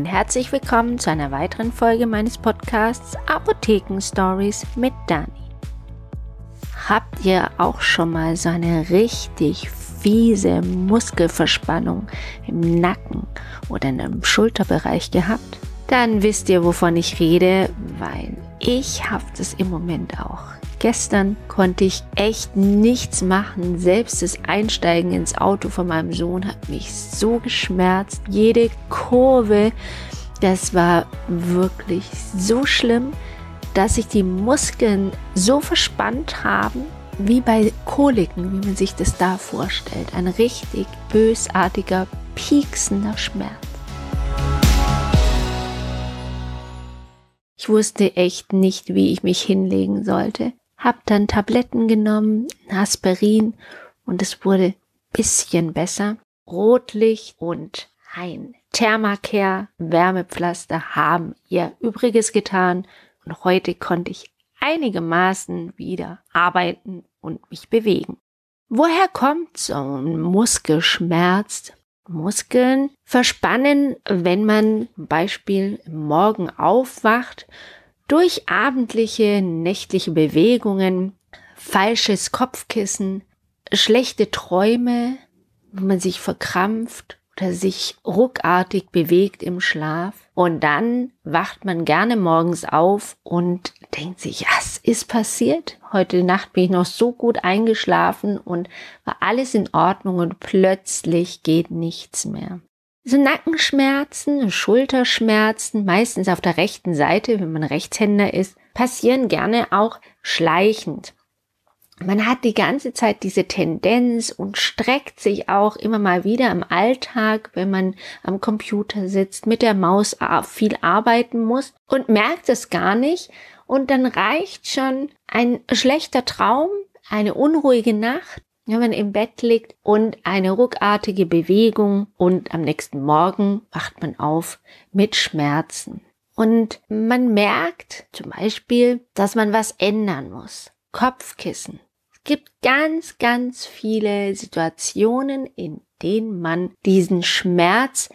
Und herzlich willkommen zu einer weiteren Folge meines Podcasts Apotheken Stories mit Dani. Habt ihr auch schon mal so eine richtig fiese Muskelverspannung im Nacken oder in einem Schulterbereich gehabt? Dann wisst ihr, wovon ich rede, weil ich habe das im Moment auch. Gestern konnte ich echt nichts machen. Selbst das Einsteigen ins Auto von meinem Sohn hat mich so geschmerzt. Jede Kurve, das war wirklich so schlimm, dass sich die Muskeln so verspannt haben, wie bei Koliken, wie man sich das da vorstellt. Ein richtig bösartiger, pieksender Schmerz. Ich wusste echt nicht, wie ich mich hinlegen sollte hab dann Tabletten genommen, Aspirin und es wurde bisschen besser. Rotlicht und ein Thermacare Wärmepflaster haben ihr Übriges getan und heute konnte ich einigermaßen wieder arbeiten und mich bewegen. Woher kommt so ein Muskelschmerz? Muskeln verspannen, wenn man zum Beispiel morgen aufwacht durch abendliche, nächtliche Bewegungen, falsches Kopfkissen, schlechte Träume, wo man sich verkrampft oder sich ruckartig bewegt im Schlaf. Und dann wacht man gerne morgens auf und denkt sich, was ist passiert? Heute Nacht bin ich noch so gut eingeschlafen und war alles in Ordnung und plötzlich geht nichts mehr. So Nackenschmerzen, Schulterschmerzen, meistens auf der rechten Seite, wenn man Rechtshänder ist, passieren gerne auch schleichend. Man hat die ganze Zeit diese Tendenz und streckt sich auch immer mal wieder im Alltag, wenn man am Computer sitzt, mit der Maus viel arbeiten muss und merkt es gar nicht. Und dann reicht schon ein schlechter Traum, eine unruhige Nacht wenn man im Bett liegt und eine ruckartige Bewegung und am nächsten Morgen wacht man auf mit Schmerzen. Und man merkt zum Beispiel, dass man was ändern muss. Kopfkissen. Es gibt ganz, ganz viele Situationen, in denen man diesen Schmerz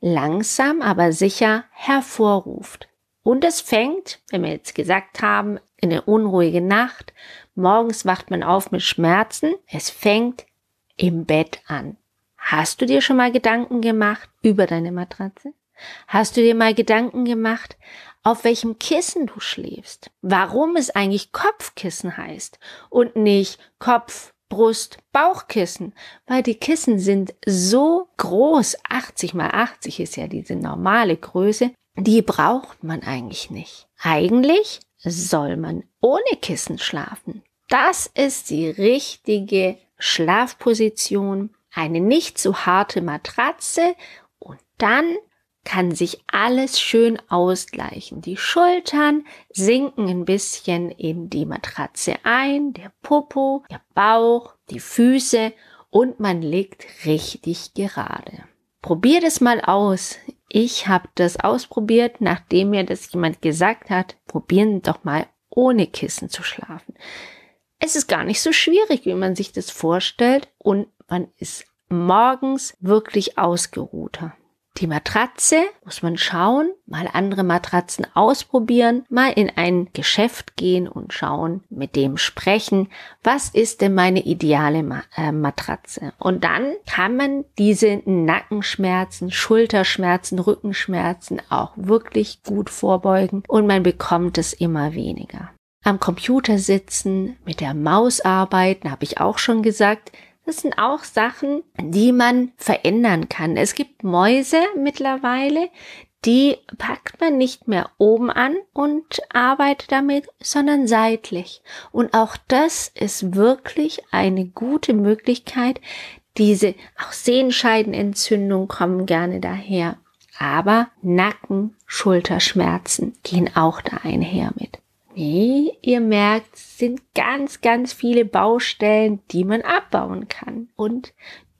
langsam, aber sicher hervorruft. Und es fängt, wenn wir jetzt gesagt haben, in der unruhigen Nacht Morgens wacht man auf mit Schmerzen. Es fängt im Bett an. Hast du dir schon mal Gedanken gemacht über deine Matratze? Hast du dir mal Gedanken gemacht, auf welchem Kissen du schläfst? Warum es eigentlich Kopfkissen heißt und nicht Kopf, Brust, Bauchkissen? Weil die Kissen sind so groß, 80 mal 80 ist ja diese normale Größe, die braucht man eigentlich nicht. Eigentlich soll man ohne Kissen schlafen. Das ist die richtige Schlafposition, eine nicht zu harte Matratze und dann kann sich alles schön ausgleichen. Die Schultern sinken ein bisschen in die Matratze ein, der Popo, der Bauch, die Füße und man liegt richtig gerade. Probier das mal aus. Ich habe das ausprobiert, nachdem mir das jemand gesagt hat, probieren doch mal ohne Kissen zu schlafen. Es ist gar nicht so schwierig, wie man sich das vorstellt und man ist morgens wirklich ausgeruhter. Die Matratze muss man schauen, mal andere Matratzen ausprobieren, mal in ein Geschäft gehen und schauen, mit dem sprechen, was ist denn meine ideale äh, Matratze? Und dann kann man diese Nackenschmerzen, Schulterschmerzen, Rückenschmerzen auch wirklich gut vorbeugen und man bekommt es immer weniger. Am Computer sitzen, mit der Maus arbeiten, habe ich auch schon gesagt, das sind auch Sachen, die man verändern kann. Es gibt Mäuse mittlerweile, die packt man nicht mehr oben an und arbeitet damit, sondern seitlich. Und auch das ist wirklich eine gute Möglichkeit. Diese auch Sehenscheidenentzündungen kommen gerne daher. Aber Nacken, Schulterschmerzen gehen auch da einher mit. Nee, ihr merkt, sind ganz, ganz viele Baustellen, die man abbauen kann und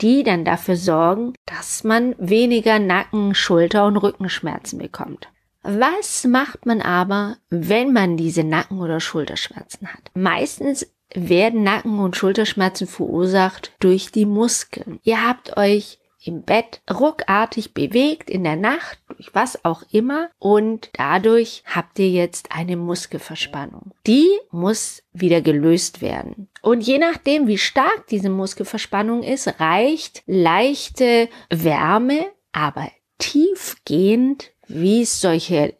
die dann dafür sorgen, dass man weniger Nacken, Schulter und Rückenschmerzen bekommt. Was macht man aber, wenn man diese Nacken- oder Schulterschmerzen hat? Meistens werden Nacken- und Schulterschmerzen verursacht durch die Muskeln. Ihr habt euch im Bett ruckartig bewegt in der Nacht, durch was auch immer, und dadurch habt ihr jetzt eine Muskelverspannung. Die muss wieder gelöst werden. Und je nachdem, wie stark diese Muskelverspannung ist, reicht leichte Wärme, aber tiefgehend, wie es solche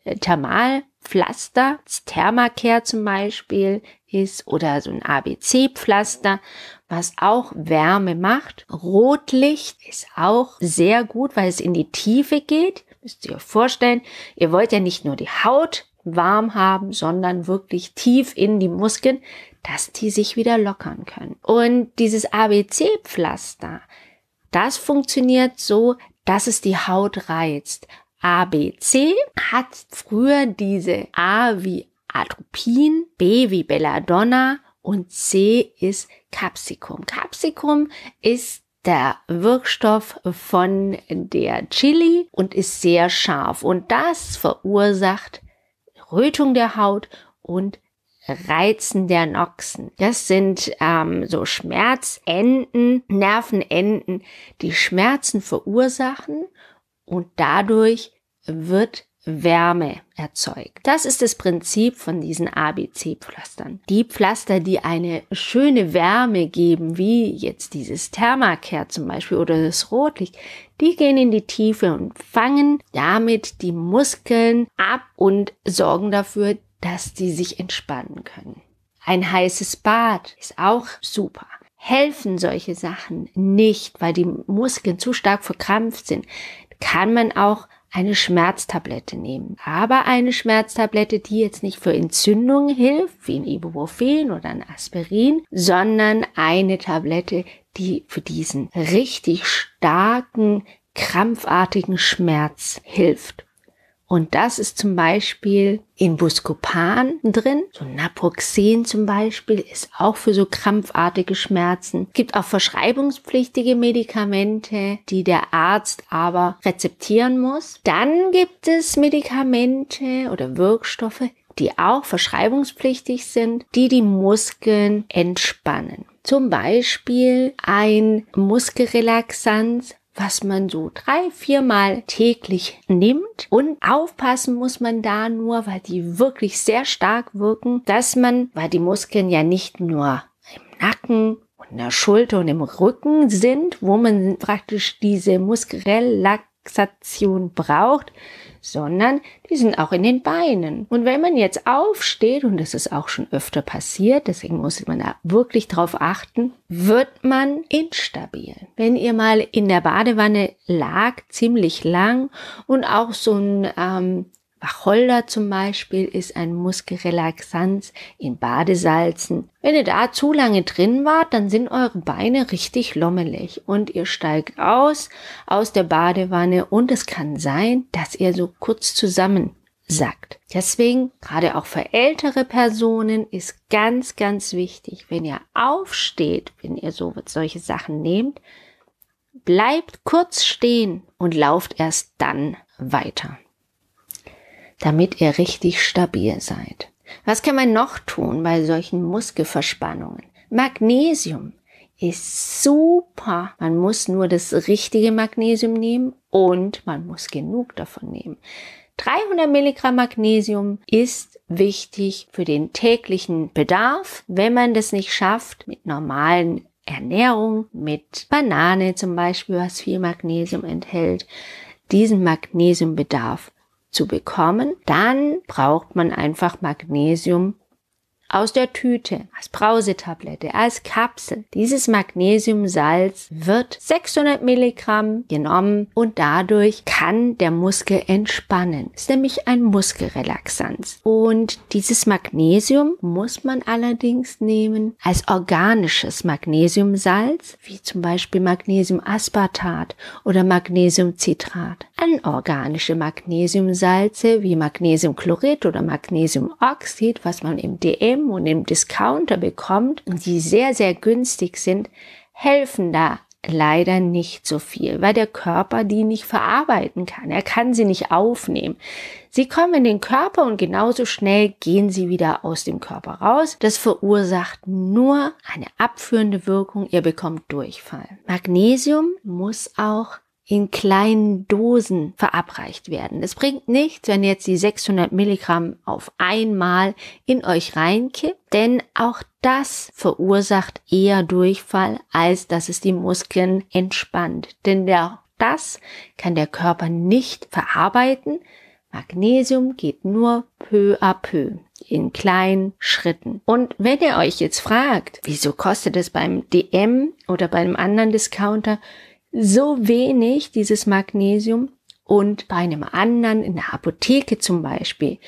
Thermalpflaster, Thermacare zum Beispiel ist oder so ein ABC-Pflaster, was auch Wärme macht. Rotlicht ist auch sehr gut, weil es in die Tiefe geht. Müsst ihr euch vorstellen, ihr wollt ja nicht nur die Haut warm haben, sondern wirklich tief in die Muskeln, dass die sich wieder lockern können. Und dieses ABC-Pflaster, das funktioniert so, dass es die Haut reizt. ABC hat früher diese A wie Atropin, B wie Belladonna und C ist Capsicum. Capsicum ist der Wirkstoff von der Chili und ist sehr scharf und das verursacht Rötung der Haut und Reizen der Noxen. Das sind ähm, so Schmerzenden, Nervenenden, die Schmerzen verursachen und dadurch wird Wärme erzeugt. Das ist das Prinzip von diesen ABC-Pflastern. Die Pflaster, die eine schöne Wärme geben, wie jetzt dieses Thermacare zum Beispiel oder das Rotlicht, die gehen in die Tiefe und fangen damit die Muskeln ab und sorgen dafür, dass die sich entspannen können. Ein heißes Bad ist auch super. Helfen solche Sachen nicht, weil die Muskeln zu stark verkrampft sind, kann man auch eine Schmerztablette nehmen. Aber eine Schmerztablette, die jetzt nicht für Entzündungen hilft, wie ein Ibuprofen oder ein Aspirin, sondern eine Tablette, die für diesen richtig starken, krampfartigen Schmerz hilft. Und das ist zum Beispiel in Buscopan drin. So Naproxen zum Beispiel ist auch für so krampfartige Schmerzen. Es gibt auch verschreibungspflichtige Medikamente, die der Arzt aber rezeptieren muss. Dann gibt es Medikamente oder Wirkstoffe, die auch verschreibungspflichtig sind, die die Muskeln entspannen. Zum Beispiel ein Muskelrelaxanz was man so drei, viermal täglich nimmt. Und aufpassen muss man da nur, weil die wirklich sehr stark wirken, dass man, weil die Muskeln ja nicht nur im Nacken und in der Schulter und im Rücken sind, wo man praktisch diese Muskelrelaxation braucht, sondern die sind auch in den Beinen. Und wenn man jetzt aufsteht, und das ist auch schon öfter passiert, deswegen muss man da wirklich drauf achten, wird man instabil. Wenn ihr mal in der Badewanne lag, ziemlich lang und auch so ein ähm, Wacholder zum Beispiel ist ein Muskelrelaxanz in Badesalzen. Wenn ihr da zu lange drin wart, dann sind eure Beine richtig lommelig und ihr steigt aus aus der Badewanne und es kann sein, dass ihr so kurz zusammen sackt. Deswegen, gerade auch für ältere Personen, ist ganz, ganz wichtig, wenn ihr aufsteht, wenn ihr so solche Sachen nehmt, bleibt kurz stehen und lauft erst dann weiter damit ihr richtig stabil seid. Was kann man noch tun bei solchen Muskelverspannungen? Magnesium ist super. Man muss nur das richtige Magnesium nehmen und man muss genug davon nehmen. 300 Milligramm Magnesium ist wichtig für den täglichen Bedarf. Wenn man das nicht schafft mit normalen Ernährung, mit Banane zum Beispiel, was viel Magnesium enthält, diesen Magnesiumbedarf zu bekommen, dann braucht man einfach Magnesium aus der Tüte, als Brausetablette, als Kapsel. Dieses Magnesiumsalz wird 600 Milligramm genommen und dadurch kann der Muskel entspannen. ist nämlich ein Muskelrelaxanz. Und dieses Magnesium muss man allerdings nehmen als organisches Magnesiumsalz, wie zum Beispiel Magnesiumaspartat oder Magnesiumcitrat. Anorganische Magnesiumsalze wie Magnesiumchlorid oder Magnesiumoxid, was man im DM und im Discounter bekommt die sehr, sehr günstig sind, helfen da leider nicht so viel, weil der Körper die nicht verarbeiten kann. Er kann sie nicht aufnehmen. Sie kommen in den Körper und genauso schnell gehen sie wieder aus dem Körper raus. Das verursacht nur eine abführende Wirkung. Ihr bekommt Durchfall. Magnesium muss auch in kleinen Dosen verabreicht werden. Es bringt nichts, wenn jetzt die 600 Milligramm auf einmal in euch reinkippt, denn auch das verursacht eher Durchfall, als dass es die Muskeln entspannt. Denn der, das kann der Körper nicht verarbeiten. Magnesium geht nur peu à peu in kleinen Schritten. Und wenn ihr euch jetzt fragt, wieso kostet es beim DM oder beim anderen Discounter so wenig dieses Magnesium und bei einem anderen in der Apotheke zum Beispiel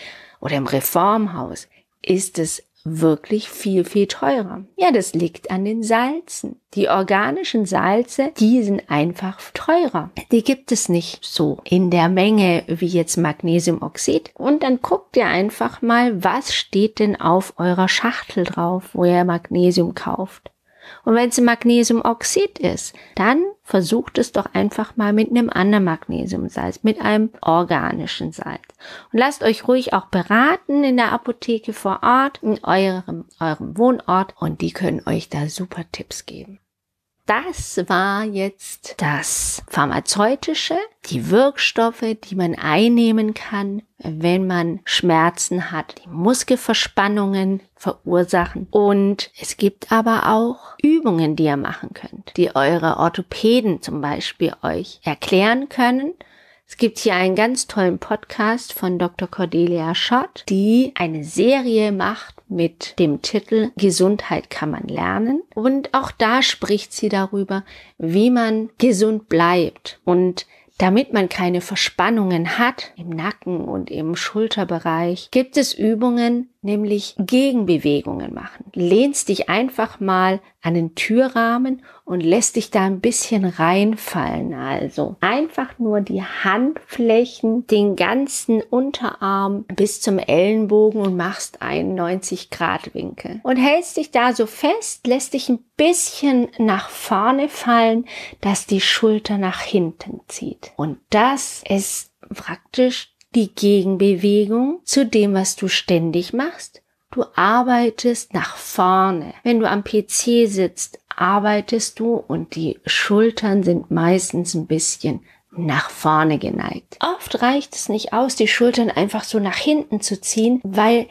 oder im Reformhaus ist es wirklich viel, viel teurer. Ja, das liegt an den Salzen. Die organischen Salze, die sind einfach teurer. Die gibt es nicht so in der Menge wie jetzt Magnesiumoxid. Und dann guckt ihr einfach mal, was steht denn auf eurer Schachtel drauf, wo ihr Magnesium kauft. Und wenn es Magnesiumoxid ist, dann versucht es doch einfach mal mit einem anderen Magnesiumsalz, mit einem organischen Salz. Und lasst euch ruhig auch beraten in der Apotheke vor Ort, in eurem, eurem Wohnort und die können euch da super Tipps geben. Das war jetzt das Pharmazeutische, die Wirkstoffe, die man einnehmen kann, wenn man Schmerzen hat, die Muskelverspannungen verursachen. Und es gibt aber auch Übungen, die ihr machen könnt, die eure Orthopäden zum Beispiel euch erklären können es gibt hier einen ganz tollen Podcast von Dr. Cordelia Schott, die eine Serie macht mit dem Titel Gesundheit kann man lernen. Und auch da spricht sie darüber, wie man gesund bleibt und damit man keine Verspannungen hat im Nacken und im Schulterbereich, gibt es Übungen, nämlich Gegenbewegungen machen. Lehnst dich einfach mal an den Türrahmen und lässt dich da ein bisschen reinfallen. Also einfach nur die Handflächen, den ganzen Unterarm bis zum Ellenbogen und machst einen 90 Grad Winkel. Und hältst dich da so fest, lässt dich ein bisschen nach vorne fallen, dass die Schulter nach hinten zieht. Und das ist praktisch die Gegenbewegung zu dem, was du ständig machst. Du arbeitest nach vorne. Wenn du am PC sitzt, arbeitest du und die Schultern sind meistens ein bisschen nach vorne geneigt. Oft reicht es nicht aus, die Schultern einfach so nach hinten zu ziehen, weil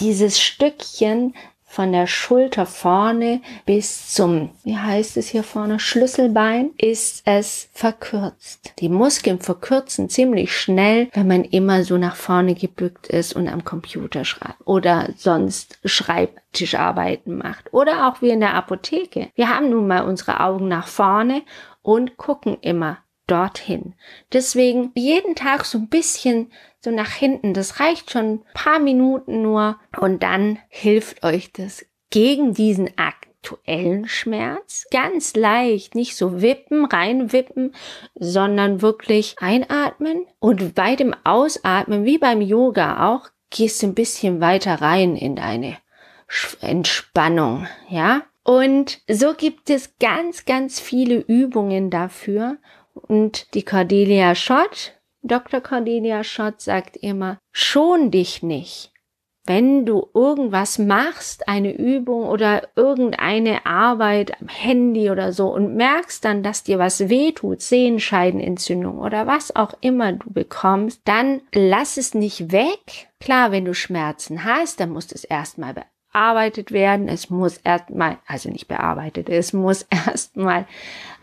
dieses Stückchen von der Schulter vorne bis zum, wie heißt es hier vorne, Schlüsselbein, ist es verkürzt. Die Muskeln verkürzen ziemlich schnell, wenn man immer so nach vorne gebückt ist und am Computer schreibt oder sonst Schreibtischarbeiten macht oder auch wie in der Apotheke. Wir haben nun mal unsere Augen nach vorne und gucken immer dorthin. Deswegen jeden Tag so ein bisschen so nach hinten. Das reicht schon ein paar Minuten nur und dann hilft euch das gegen diesen aktuellen Schmerz. Ganz leicht, nicht so wippen, reinwippen, sondern wirklich einatmen und bei dem Ausatmen, wie beim Yoga auch, gehst du ein bisschen weiter rein in deine Entspannung, ja? Und so gibt es ganz, ganz viele Übungen dafür und die Cordelia Schott, Dr. Cordelia Schott sagt immer, schon dich nicht. Wenn du irgendwas machst, eine Übung oder irgendeine Arbeit am Handy oder so und merkst dann, dass dir was wehtut, Sehenscheidenentzündung oder was auch immer du bekommst, dann lass es nicht weg. Klar, wenn du Schmerzen hast, dann musst du es erstmal bearbeitet werden. Es muss erstmal, also nicht bearbeitet, es muss erstmal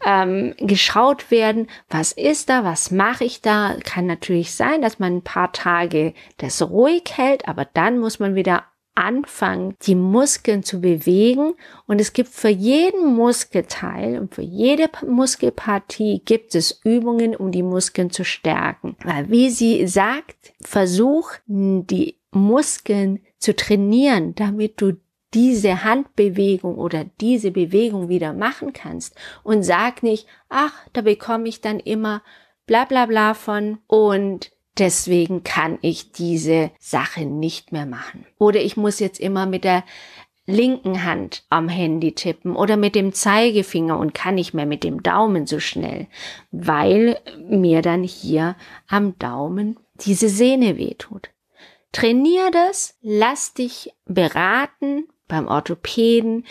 ähm, geschaut werden, was ist da, was mache ich da. Kann natürlich sein, dass man ein paar Tage das ruhig hält, aber dann muss man wieder anfangen, die Muskeln zu bewegen. Und es gibt für jeden Muskelteil und für jede Muskelpartie gibt es Übungen, um die Muskeln zu stärken. Weil wie sie sagt, versuch die Muskeln zu trainieren, damit du diese Handbewegung oder diese Bewegung wieder machen kannst und sag nicht, ach, da bekomme ich dann immer bla bla bla von und deswegen kann ich diese Sache nicht mehr machen. Oder ich muss jetzt immer mit der linken Hand am Handy tippen oder mit dem Zeigefinger und kann nicht mehr mit dem Daumen so schnell, weil mir dann hier am Daumen diese Sehne wehtut. Trainier das, lass dich beraten beim Orthopäden.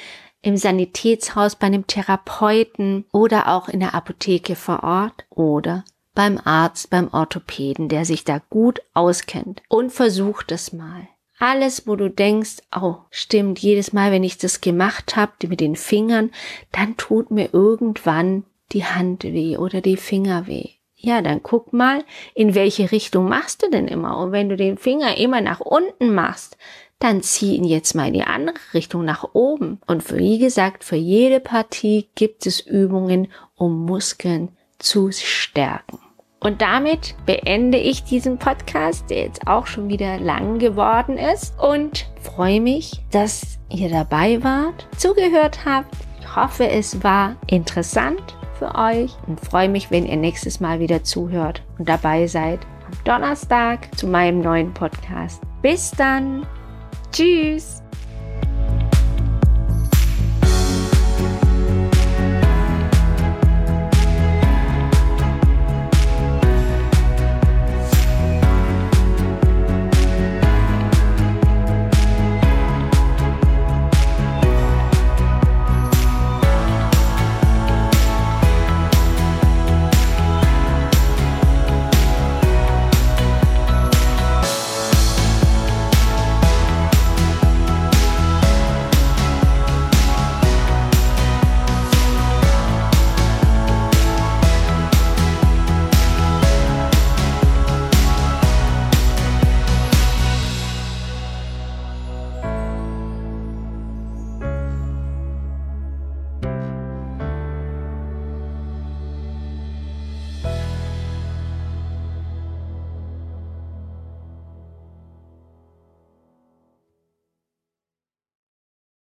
im Sanitätshaus bei einem Therapeuten oder auch in der Apotheke vor Ort oder beim Arzt, beim Orthopäden, der sich da gut auskennt und versucht es mal. Alles, wo du denkst, oh, stimmt, jedes Mal, wenn ich das gemacht habe mit den Fingern, dann tut mir irgendwann die Hand weh oder die Finger weh. Ja, dann guck mal, in welche Richtung machst du denn immer? Und wenn du den Finger immer nach unten machst, dann zieh ihn jetzt mal in die andere Richtung nach oben. Und wie gesagt, für jede Partie gibt es Übungen, um Muskeln zu stärken. Und damit beende ich diesen Podcast, der jetzt auch schon wieder lang geworden ist und freue mich, dass ihr dabei wart, zugehört habt. Ich hoffe, es war interessant für euch und freue mich, wenn ihr nächstes Mal wieder zuhört und dabei seid am Donnerstag zu meinem neuen Podcast. Bis dann. Tschüss.